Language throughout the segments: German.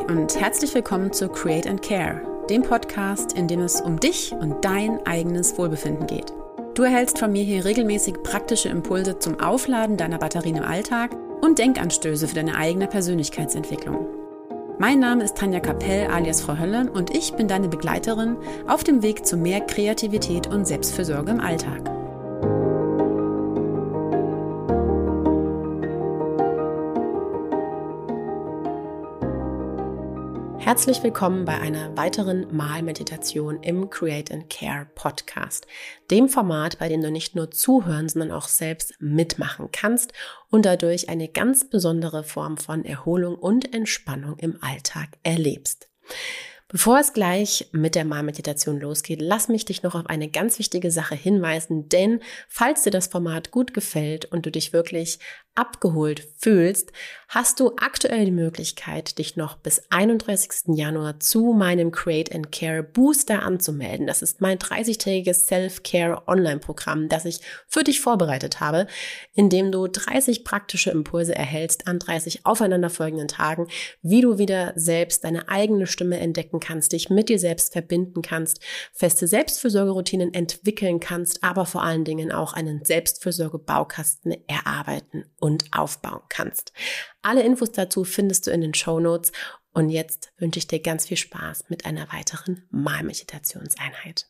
Und herzlich willkommen zu Create and Care, dem Podcast, in dem es um dich und dein eigenes Wohlbefinden geht. Du erhältst von mir hier regelmäßig praktische Impulse zum Aufladen deiner Batterien im Alltag und Denkanstöße für deine eigene Persönlichkeitsentwicklung. Mein Name ist Tanja Kapell alias Frau Hölle und ich bin deine Begleiterin auf dem Weg zu mehr Kreativität und Selbstfürsorge im Alltag. Herzlich willkommen bei einer weiteren Malmeditation im Create and Care Podcast, dem Format, bei dem du nicht nur zuhören, sondern auch selbst mitmachen kannst und dadurch eine ganz besondere Form von Erholung und Entspannung im Alltag erlebst. Bevor es gleich mit der Malmeditation losgeht, lass mich dich noch auf eine ganz wichtige Sache hinweisen, denn falls dir das Format gut gefällt und du dich wirklich abgeholt fühlst, hast du aktuell die Möglichkeit, dich noch bis 31. Januar zu meinem Create and Care Booster anzumelden. Das ist mein 30-tägiges Self-Care Online-Programm, das ich für dich vorbereitet habe, in dem du 30 praktische Impulse erhältst an 30 aufeinanderfolgenden Tagen, wie du wieder selbst deine eigene Stimme entdecken kannst, dich mit dir selbst verbinden kannst, feste Selbstfürsorgeroutinen entwickeln kannst, aber vor allen Dingen auch einen Selbstfürsorge-Baukasten erarbeiten und aufbauen kannst. Alle Infos dazu findest du in den Show Notes. Und jetzt wünsche ich dir ganz viel Spaß mit einer weiteren Malmeditationseinheit.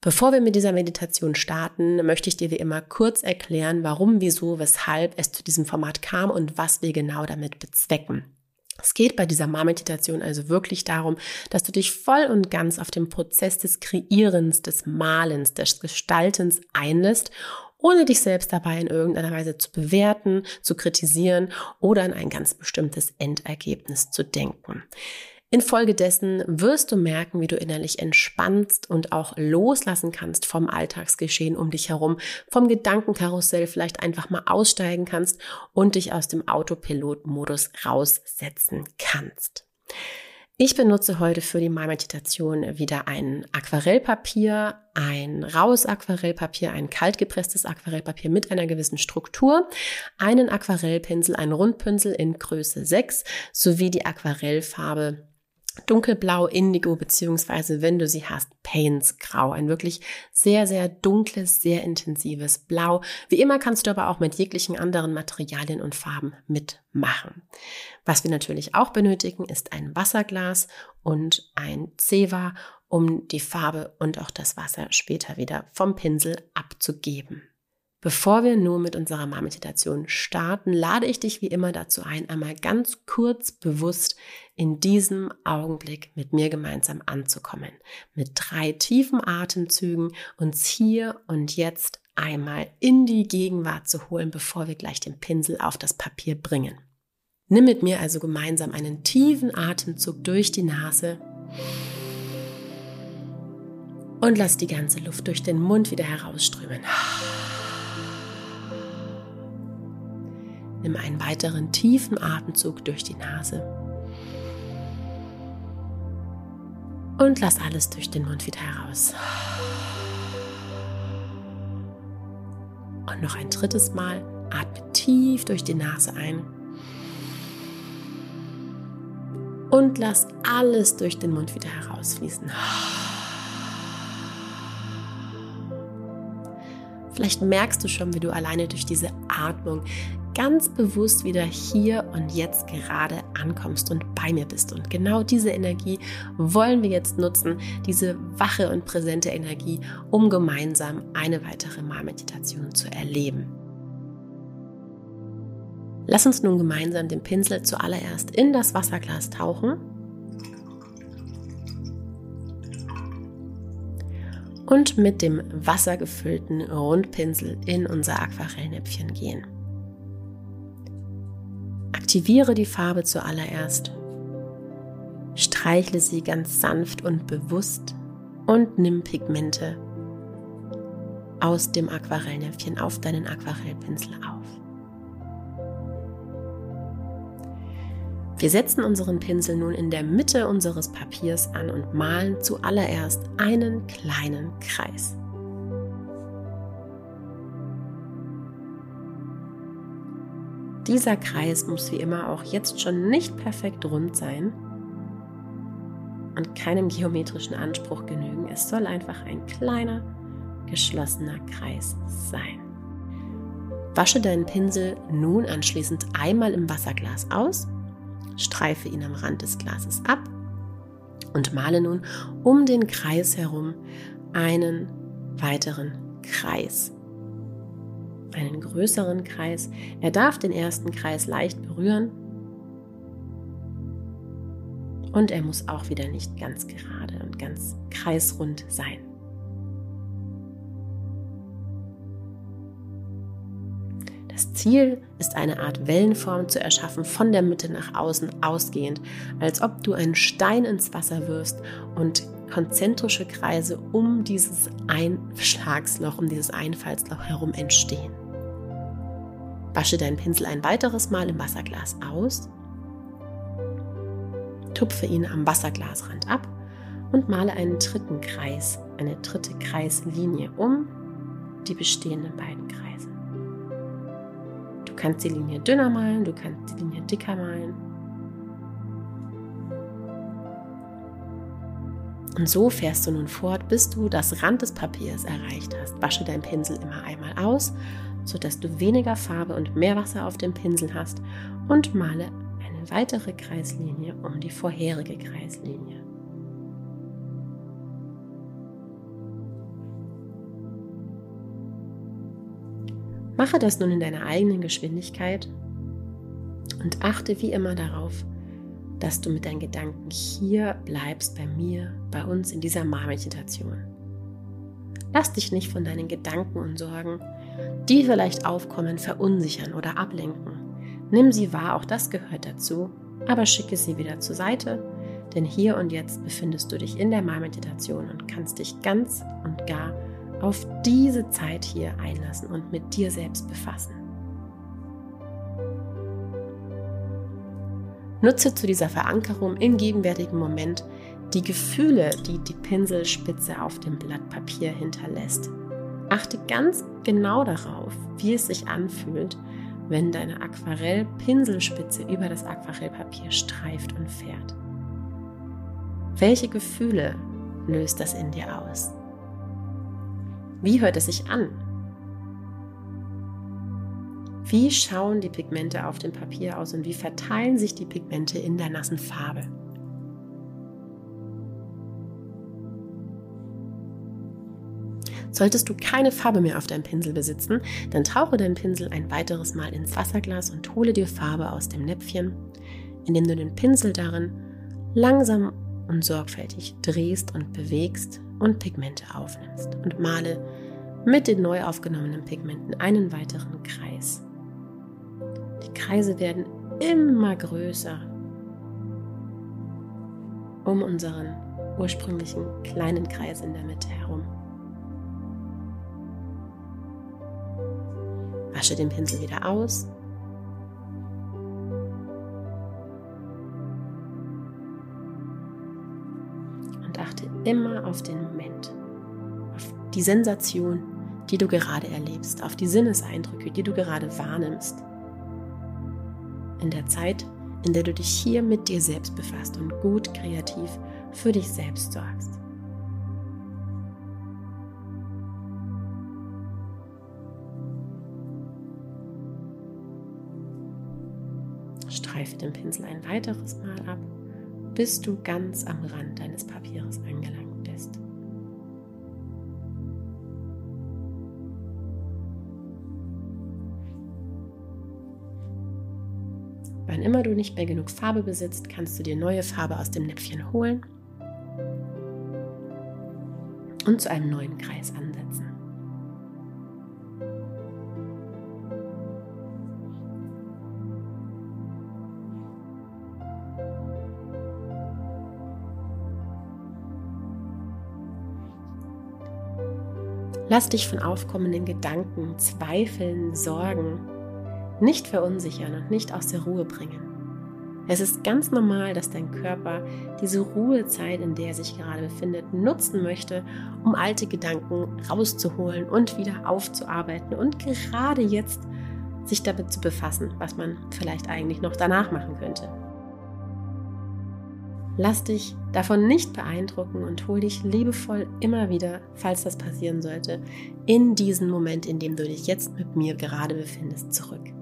Bevor wir mit dieser Meditation starten, möchte ich dir wie immer kurz erklären, warum, wieso, weshalb es zu diesem Format kam und was wir genau damit bezwecken. Es geht bei dieser Malmeditation also wirklich darum, dass du dich voll und ganz auf den Prozess des Kreierens, des Malens, des Gestaltens einlässt ohne dich selbst dabei in irgendeiner Weise zu bewerten, zu kritisieren oder an ein ganz bestimmtes Endergebnis zu denken. Infolgedessen wirst du merken, wie du innerlich entspannst und auch loslassen kannst vom Alltagsgeschehen um dich herum, vom Gedankenkarussell vielleicht einfach mal aussteigen kannst und dich aus dem Autopilot-Modus raussetzen kannst. Ich benutze heute für die Malmeditation wieder ein Aquarellpapier, ein raues Aquarellpapier, ein kaltgepresstes Aquarellpapier mit einer gewissen Struktur, einen Aquarellpinsel, einen Rundpinsel in Größe 6 sowie die Aquarellfarbe dunkelblau Indigo beziehungsweise wenn du sie hast Paints Grau, ein wirklich sehr sehr dunkles, sehr intensives Blau. Wie immer kannst du aber auch mit jeglichen anderen Materialien und Farben mitmachen. Was wir natürlich auch benötigen, ist ein Wasserglas und ein Zewa, um die Farbe und auch das Wasser später wieder vom Pinsel abzugeben. Bevor wir nun mit unserer Marmeditation starten, lade ich dich wie immer dazu ein, einmal ganz kurz bewusst in diesem Augenblick mit mir gemeinsam anzukommen. Mit drei tiefen Atemzügen uns hier und jetzt einmal in die Gegenwart zu holen, bevor wir gleich den Pinsel auf das Papier bringen. Nimm mit mir also gemeinsam einen tiefen Atemzug durch die Nase und lass die ganze Luft durch den Mund wieder herausströmen. Nimm einen weiteren tiefen Atemzug durch die Nase. Und lass alles durch den Mund wieder heraus. Und noch ein drittes Mal. Atme tief durch die Nase ein. Und lass alles durch den Mund wieder herausfließen. Vielleicht merkst du schon, wie du alleine durch diese Atmung ganz bewusst wieder hier und jetzt gerade ankommst und bei mir bist. Und genau diese Energie wollen wir jetzt nutzen, diese wache und präsente Energie, um gemeinsam eine weitere Malmeditation zu erleben. Lass uns nun gemeinsam den Pinsel zuallererst in das Wasserglas tauchen und mit dem wassergefüllten Rundpinsel in unser Aquarellnäpfchen gehen. Aktiviere die Farbe zuallererst. Streichle sie ganz sanft und bewusst und nimm Pigmente aus dem Aquarellnäpfchen auf deinen Aquarellpinsel auf. Wir setzen unseren Pinsel nun in der Mitte unseres Papiers an und malen zuallererst einen kleinen Kreis. Dieser Kreis muss wie immer auch jetzt schon nicht perfekt rund sein. und keinem geometrischen Anspruch genügen. Es soll einfach ein kleiner, geschlossener Kreis sein. Wasche deinen Pinsel nun anschließend einmal im Wasserglas aus, streife ihn am Rand des Glases ab und male nun um den Kreis herum einen weiteren Kreis. Einen größeren Kreis. Er darf den ersten Kreis leicht berühren und er muss auch wieder nicht ganz gerade und ganz kreisrund sein. Das Ziel ist eine Art Wellenform zu erschaffen, von der Mitte nach außen ausgehend, als ob du einen Stein ins Wasser wirfst und konzentrische Kreise um dieses Einschlagsloch, um dieses Einfallsloch herum entstehen. Wasche deinen Pinsel ein weiteres Mal im Wasserglas aus, tupfe ihn am Wasserglasrand ab und male einen dritten Kreis, eine dritte Kreislinie um die bestehenden beiden Kreise kannst die Linie dünner malen, du kannst die Linie dicker malen. Und so fährst du nun fort, bis du das Rand des Papiers erreicht hast. Wasche deinen Pinsel immer einmal aus, sodass du weniger Farbe und mehr Wasser auf dem Pinsel hast und male eine weitere Kreislinie um die vorherige Kreislinie. Mache das nun in deiner eigenen Geschwindigkeit und achte wie immer darauf, dass du mit deinen Gedanken hier bleibst, bei mir, bei uns in dieser Malmeditation. Lass dich nicht von deinen Gedanken und Sorgen, die vielleicht aufkommen, verunsichern oder ablenken. Nimm sie wahr, auch das gehört dazu, aber schicke sie wieder zur Seite, denn hier und jetzt befindest du dich in der Malmeditation und kannst dich ganz und gar auf diese Zeit hier einlassen und mit dir selbst befassen. Nutze zu dieser Verankerung im gegenwärtigen Moment die Gefühle, die die Pinselspitze auf dem Blatt Papier hinterlässt. Achte ganz genau darauf, wie es sich anfühlt, wenn deine Aquarellpinselspitze über das Aquarellpapier streift und fährt. Welche Gefühle löst das in dir aus? Wie hört es sich an? Wie schauen die Pigmente auf dem Papier aus und wie verteilen sich die Pigmente in der nassen Farbe? Solltest du keine Farbe mehr auf deinem Pinsel besitzen, dann tauche deinen Pinsel ein weiteres Mal ins Wasserglas und hole dir Farbe aus dem Näpfchen, indem du den Pinsel darin langsam und sorgfältig drehst und bewegst und Pigmente aufnimmst und male mit den neu aufgenommenen Pigmenten einen weiteren Kreis. Die Kreise werden immer größer um unseren ursprünglichen kleinen Kreis in der Mitte herum. Wasche den Pinsel wieder aus immer auf den Moment, auf die Sensation, die du gerade erlebst, auf die Sinneseindrücke, die du gerade wahrnimmst. In der Zeit, in der du dich hier mit dir selbst befasst und gut kreativ für dich selbst sorgst. Streife den Pinsel ein weiteres Mal ab bis du ganz am Rand deines Papiers angelangt bist. Immer du nicht mehr genug Farbe besitzt, kannst du dir neue Farbe aus dem Näpfchen holen und zu einem neuen Kreis ansetzen. Lass dich von aufkommenden Gedanken, Zweifeln, Sorgen nicht verunsichern und nicht aus der Ruhe bringen. Es ist ganz normal, dass dein Körper diese Ruhezeit, in der er sich gerade befindet, nutzen möchte, um alte Gedanken rauszuholen und wieder aufzuarbeiten und gerade jetzt sich damit zu befassen, was man vielleicht eigentlich noch danach machen könnte. Lass dich davon nicht beeindrucken und hol dich liebevoll immer wieder, falls das passieren sollte, in diesen Moment, in dem du dich jetzt mit mir gerade befindest, zurück.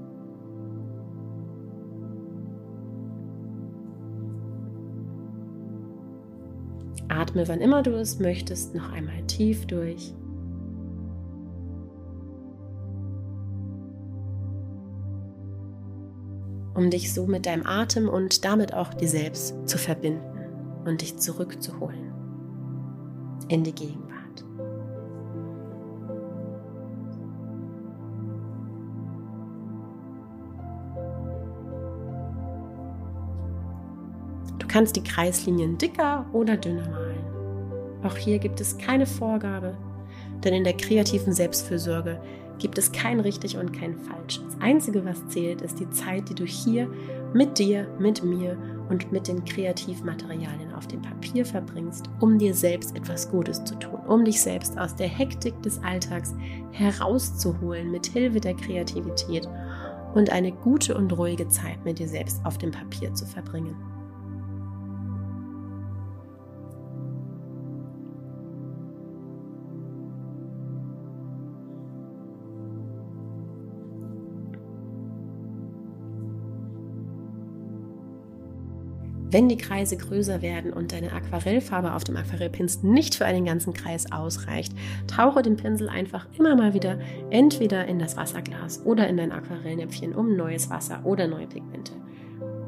Atme, wann immer du es möchtest, noch einmal tief durch. um dich so mit deinem Atem und damit auch dir selbst zu verbinden und dich zurückzuholen in die Gegenwart. Kannst die Kreislinien dicker oder dünner malen. Auch hier gibt es keine Vorgabe, denn in der kreativen Selbstfürsorge gibt es kein richtig und kein falsch. Das Einzige, was zählt, ist die Zeit, die du hier mit dir, mit mir und mit den Kreativmaterialien auf dem Papier verbringst, um dir selbst etwas Gutes zu tun, um dich selbst aus der Hektik des Alltags herauszuholen mit Hilfe der Kreativität und eine gute und ruhige Zeit mit dir selbst auf dem Papier zu verbringen. Wenn die Kreise größer werden und deine Aquarellfarbe auf dem Aquarellpinsel nicht für einen ganzen Kreis ausreicht, tauche den Pinsel einfach immer mal wieder entweder in das Wasserglas oder in dein Aquarellnäpfchen, um neues Wasser oder neue Pigmente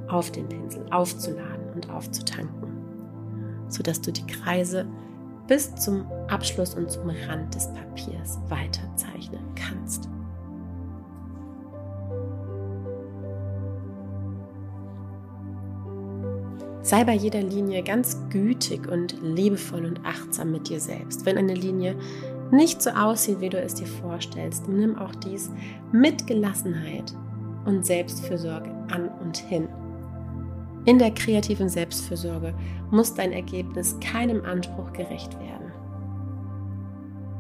auf den Pinsel aufzuladen und aufzutanken, sodass du die Kreise bis zum Abschluss und zum Rand des Papiers weiter zeichnen kannst. Sei bei jeder Linie ganz gütig und liebevoll und achtsam mit dir selbst. Wenn eine Linie nicht so aussieht, wie du es dir vorstellst, nimm auch dies mit Gelassenheit und Selbstfürsorge an und hin. In der kreativen Selbstfürsorge muss dein Ergebnis keinem Anspruch gerecht werden.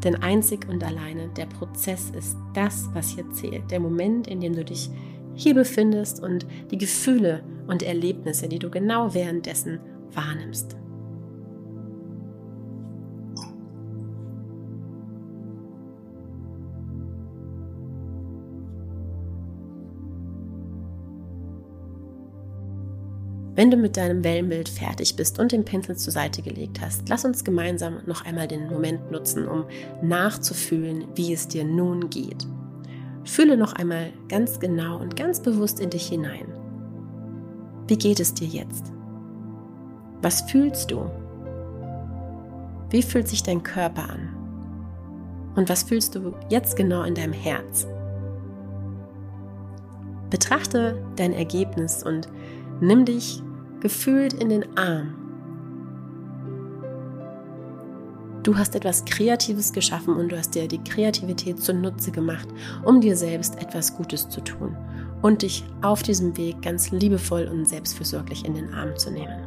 Denn einzig und alleine der Prozess ist das, was hier zählt. Der Moment, in dem du dich hier befindest und die Gefühle und Erlebnisse, die du genau währenddessen wahrnimmst. Wenn du mit deinem Wellenbild fertig bist und den Pinsel zur Seite gelegt hast, lass uns gemeinsam noch einmal den Moment nutzen, um nachzufühlen, wie es dir nun geht. Fühle noch einmal ganz genau und ganz bewusst in dich hinein. Wie geht es dir jetzt? Was fühlst du? Wie fühlt sich dein Körper an? Und was fühlst du jetzt genau in deinem Herz? Betrachte dein Ergebnis und nimm dich gefühlt in den Arm Du hast etwas Kreatives geschaffen und du hast dir die Kreativität zunutze gemacht, um dir selbst etwas Gutes zu tun und dich auf diesem Weg ganz liebevoll und selbstfürsorglich in den Arm zu nehmen.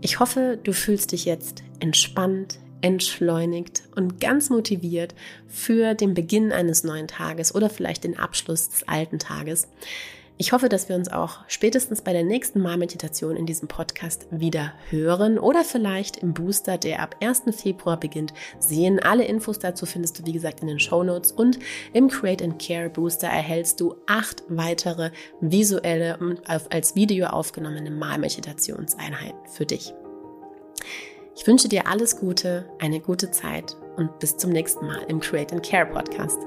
Ich hoffe, du fühlst dich jetzt entspannt, entschleunigt und ganz motiviert für den Beginn eines neuen Tages oder vielleicht den Abschluss des alten Tages. Ich hoffe, dass wir uns auch spätestens bei der nächsten Mal-Meditation in diesem Podcast wieder hören oder vielleicht im Booster, der ab 1. Februar beginnt, sehen. Alle Infos dazu findest du, wie gesagt, in den Show Notes und im Create and Care Booster erhältst du acht weitere visuelle, als Video aufgenommene Mal-Meditationseinheiten für dich. Ich wünsche dir alles Gute, eine gute Zeit und bis zum nächsten Mal im Create and Care Podcast.